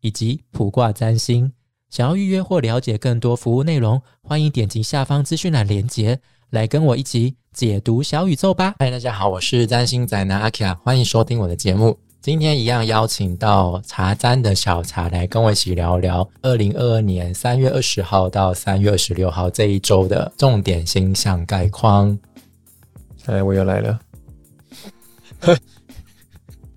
以及卜卦占星。想要预约或了解更多服务内容，欢迎点击下方资讯栏连接，来跟我一起解读小宇宙吧。嗨，大家好，我是占星宅男阿基拉，欢迎收听我的节目。今天一样邀请到茶占的小茶来跟我一起聊聊二零二二年三月二十号到三月二十六号这一周的重点星象概况。哎，我又来了。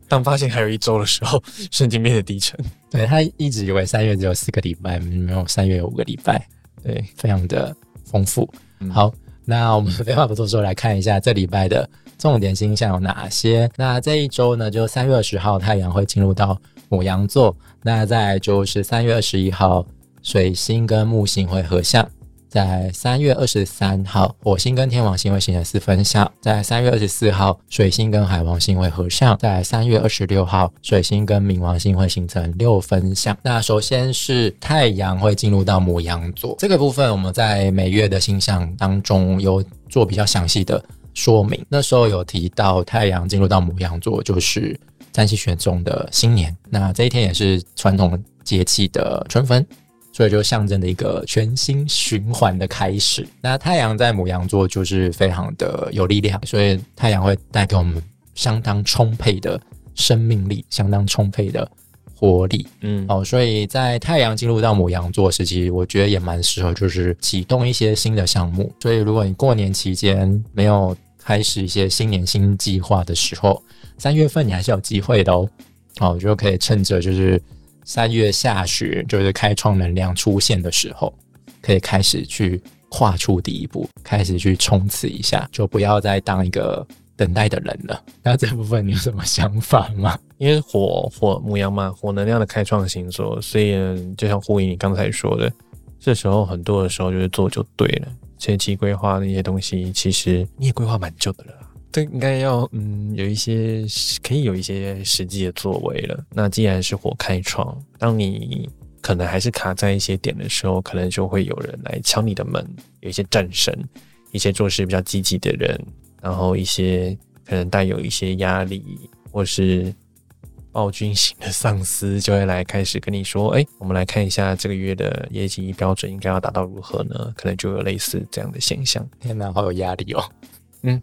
当发现还有一周的时候，瞬间变得低沉。对他一直以为三月只有四个礼拜，没有三月有五个礼拜，对，非常的丰富。好，那我们废话不多说，来看一下这礼拜的重点星象有哪些。那这一周呢，就三月二十号太阳会进入到母羊座，那再就是三月二十一号水星跟木星会合相。在三月二十三号，火星跟天王星会形成四分相；在三月二十四号，水星跟海王星会合相；在三月二十六号，水星跟冥王星会形成六分相。那首先是太阳会进入到母羊座，这个部分我们在每月的星象当中有做比较详细的说明。那时候有提到太阳进入到母羊座，就是占星学中的新年。那这一天也是传统节气的春分。所以就象征着一个全新循环的开始。那太阳在母羊座就是非常的有力量，所以太阳会带给我们相当充沛的生命力，相当充沛的活力。嗯，哦，所以在太阳进入到母羊座时期，我觉得也蛮适合，就是启动一些新的项目。所以如果你过年期间没有开始一些新年新计划的时候，三月份你还是有机会的哦。哦，就可以趁着就是。三月下旬就是开创能量出现的时候，可以开始去跨出第一步，开始去冲刺一下，就不要再当一个等待的人了。那这部分你有什么想法吗？因为火火母羊嘛，火能量的开创星座，所以就像呼应你刚才说的，这时候很多的时候就是做就对了，前期规划那些东西，其实你也规划蛮久的了。这应该要嗯有一些可以有一些实际的作为了。那既然是火开创，当你可能还是卡在一些点的时候，可能就会有人来敲你的门，有一些战神，一些做事比较积极的人，然后一些可能带有一些压力或是暴君型的上司，就会来开始跟你说：“哎，我们来看一下这个月的业绩标准应该要达到如何呢？”可能就有类似这样的现象。天哪，好有压力哦！嗯。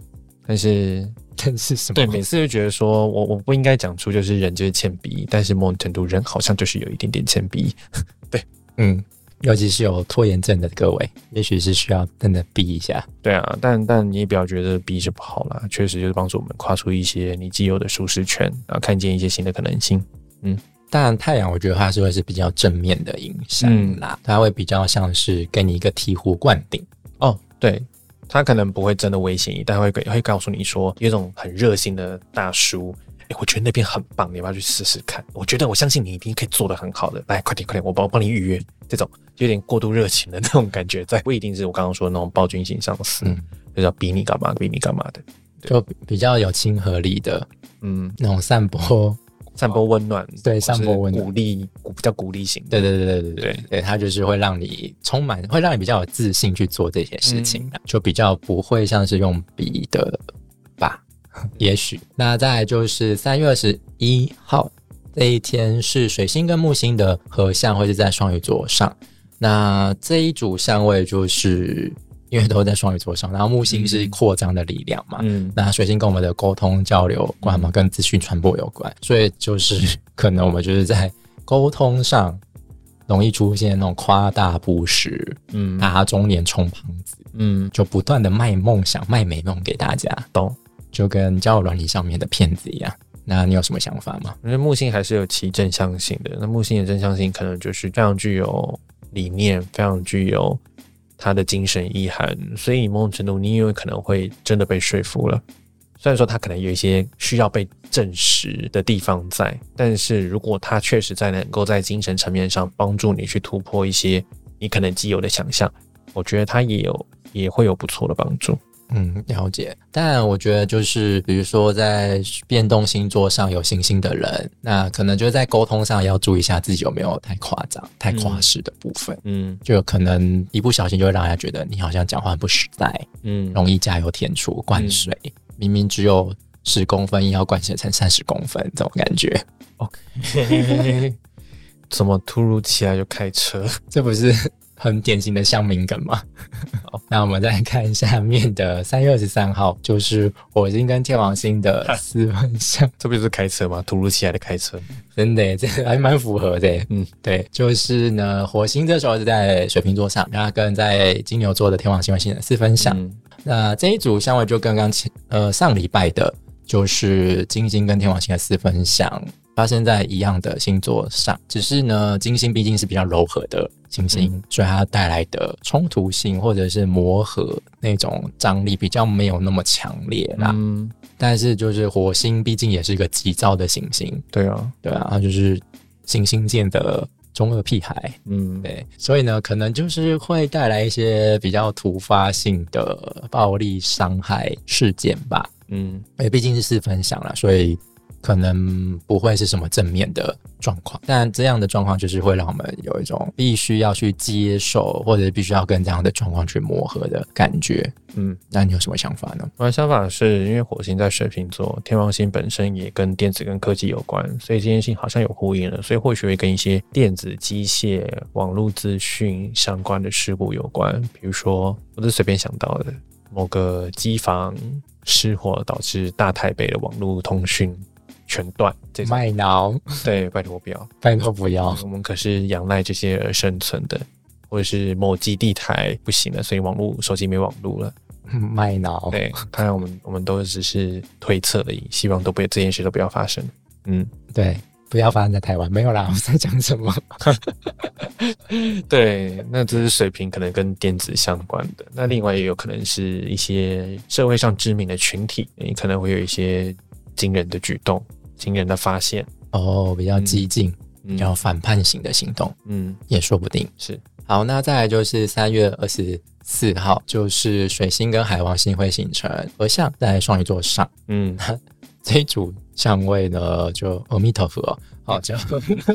但是，但是什么？对，每次就觉得说我我不应该讲出就是人就是欠逼，但是某种程度人好像就是有一点点欠逼。对，嗯，尤其是有拖延症的各位，也许是需要真的逼一下。对啊，但但你也不要觉得逼是不好啦，确实就是帮助我们跨出一些你既有的舒适圈，然后看见一些新的可能性。嗯，当然太阳我觉得它是会是比较正面的影响啦，它会比较像是给你一个醍醐灌顶。哦，对。他可能不会真的威胁你，但会会告诉你说，有一种很热心的大叔，哎，我觉得那边很棒，你要不要去试试看？我觉得我相信你一定可以做的很好的，来，快点快点，我帮我帮你预约。这种有点过度热情的那种感觉，在不一定是我刚刚说的那种暴君型上司，就是要逼你干嘛逼你干嘛的，就比较有亲和力的，嗯，那种散播。散播温暖，对，散播温鼓励，比较鼓励型。对对对对对对对，他就是会让你充满，会让你比较有自信去做这些事情，就比较不会像是用笔的吧？也许。那再就是三月二十一号这一天是水星跟木星的合相，会是在双鱼座上。那这一组相位就是。因为都在双鱼座上，然后木星是扩张的力量嘛，嗯，那水星跟我们的沟通交流有关嘛，跟资讯传播有关，所以就是可能我们就是在沟通上容易出现那种夸大不实，嗯，打肿脸充胖子，嗯，就不断的卖梦想、卖美梦给大家，懂？就跟交友软体上面的骗子一样。那你有什么想法吗？因为木星还是有其正向性的，那木星的正向性可能就是非常具有理念，非常具有。他的精神意涵，所以某种程度你也有可能会真的被说服了。虽然说他可能有一些需要被证实的地方在，但是如果他确实在能够在精神层面上帮助你去突破一些你可能既有的想象，我觉得他也有也会有不错的帮助。嗯，了解。但我觉得就是，比如说在变动星座上有星星的人，那可能就是在沟通上要注意一下自己有没有太夸张、太夸饰的部分。嗯，就可能一不小心就会让人家觉得你好像讲话不实在，嗯，容易加油添醋、灌水。明明只有十公分，硬要灌写成三十公分，这种感觉。OK，怎么突如其来就开车？这不是很典型的乡民梗嘛？那我们再看下面的三月二十三号，就是火星跟天王星的四分相。这不就是开车吗？突如其来的开车，真的，这个还蛮符合的。嗯，对，就是呢，火星这时候是在水瓶座上，然后跟在金牛座的天王星星的四分相。那这一组相位就跟刚前呃上礼拜的，就是金星跟天王星的四分相发生在一样的星座上，只是呢金星毕竟是比较柔和的行星，所以它带来的冲突性或者是磨合那种张力比较没有那么强烈啦。嗯，但是就是火星毕竟也是一个急躁的行星，对啊，对啊，就是行星间的。中二屁孩，嗯，对，所以呢，可能就是会带来一些比较突发性的暴力伤害事件吧，嗯，因为毕竟是四分享了，所以。可能不会是什么正面的状况，但这样的状况就是会让我们有一种必须要去接受，或者必须要跟这样的状况去磨合的感觉。嗯，那你有什么想法呢？我的想法是因为火星在水瓶座，天王星本身也跟电子跟科技有关，所以这件事情好像有呼应了，所以或许会跟一些电子、机械、网络资讯相关的事故有关。比如说，我是随便想到的某个机房失火，导致大台北的网络通讯。全断，卖脑，对，拜托不要，拜托不要，我们可是仰赖这些而生存的，或者是某基地台不行了，所以网络手机没网络了，卖脑，对，当然我们我们都只是推测而已，希望都不这件事都不要发生，嗯，对，不要发生在台湾，没有啦，我在讲什么？对，那这是水平可能跟电子相关的，那另外也有可能是一些社会上知名的群体，你可能会有一些惊人的举动。惊人的发现哦，比较激进、比较反叛型的行动，嗯，也说不定是。好，那再来就是三月二十四号，就是水星跟海王星会形成合相，在双鱼座上。嗯，这一组相位呢，就阿弥陀佛，好，就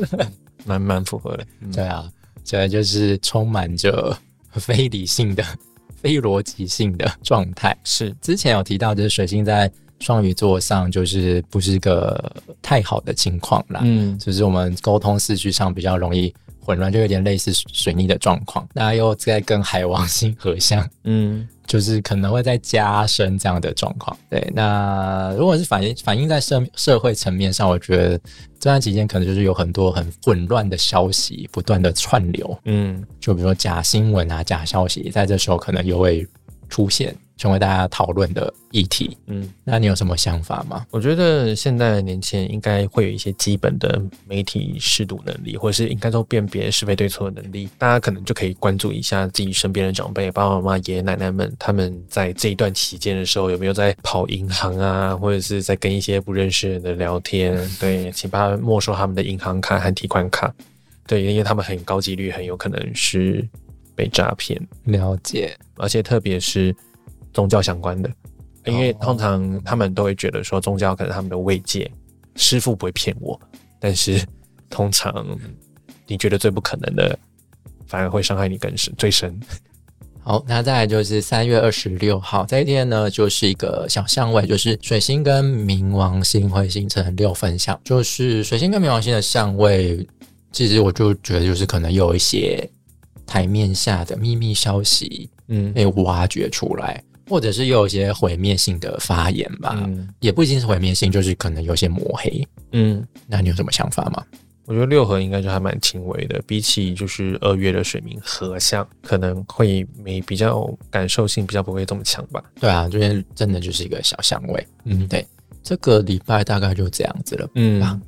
蛮蛮符合的。对啊，现在就是充满着非理性的、非逻辑性的状态。是，之前有提到，就是水星在。双鱼座上就是不是个太好的情况啦，嗯，就是我们沟通思绪上比较容易混乱，就有点类似水逆的状况。那又在跟海王星合相，嗯，就是可能会在加深这样的状况。对，那如果是反映反映在社社会层面上，我觉得这段期间可能就是有很多很混乱的消息不断的串流，嗯，就比如说假新闻啊、假消息，在这时候可能又会出现。成为大家讨论的议题，嗯，那你有什么想法吗？我觉得现在的年轻人应该会有一些基本的媒体识读能力，或者是应该说辨别是非对错的能力。大家可能就可以关注一下自己身边的长辈、爸爸妈妈、爷爷奶奶们，他们在这一段期间的时候有没有在跑银行啊，或者是在跟一些不认识人的聊天？对，请把他没收他们的银行卡和提款卡。对，因为他们很高几率很有可能是被诈骗。了解，而且特别是。宗教相关的，因为通常他们都会觉得说宗教可能他们的慰藉，师傅不会骗我，但是通常你觉得最不可能的，反而会伤害你更深、最深。好，那再来就是三月二十六号这一天呢，就是一个小相位，就是水星跟冥王星会形成六分相，就是水星跟冥王星的相位，其实我就觉得就是可能有一些台面下的秘密消息，嗯，被挖掘出来。或者是又有一些毁灭性的发言吧，也不一定是毁灭性，就是可能有些抹黑。嗯，那你有什么想法吗？我觉得六合应该就还蛮轻微的，比起就是二月的水明合相，可能会没比较感受性比较不会这么强吧。对啊，这边真的就是一个小相位。嗯，对，这个礼拜大概就这样子了。嗯，好，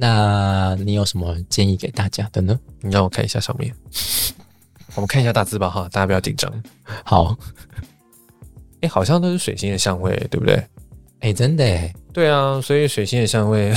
那你有什么建议给大家的呢？你让我看一下上面，我们看一下大字吧哈，大家不要紧张。好。哎，好像都是水星的相位，对不对？哎，真的哎，对啊，所以水星的相位，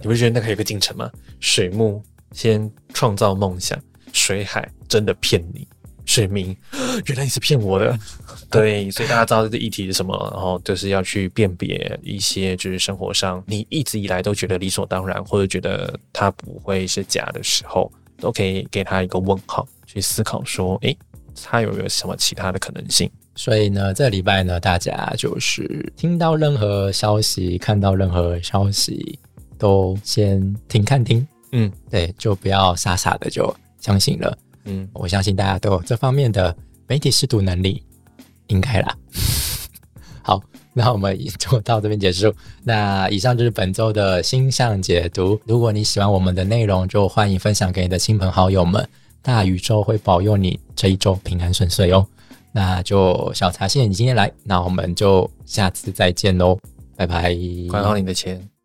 你不觉得那个有个进程吗？水木先创造梦想，水海真的骗你，水明 原来你是骗我的。对，所以大家知道这个议题是什么，然后就是要去辨别一些，就是生活上你一直以来都觉得理所当然，或者觉得它不会是假的时候，都可以给他一个问号，去思考说，诶，它有没有什么其他的可能性？所以呢，这礼拜呢，大家就是听到任何消息，看到任何消息，都先停看听，嗯，对，就不要傻傻的就相信了，嗯，我相信大家都有这方面的媒体识读能力。应该啦。好，那我们就到这边结束。那以上就是本周的星象解读。如果你喜欢我们的内容，就欢迎分享给你的亲朋好友们。大宇宙会保佑你这一周平安顺遂哦。那就小茶谢谢你今天来，那我们就下次再见喽，拜拜。管好你的钱。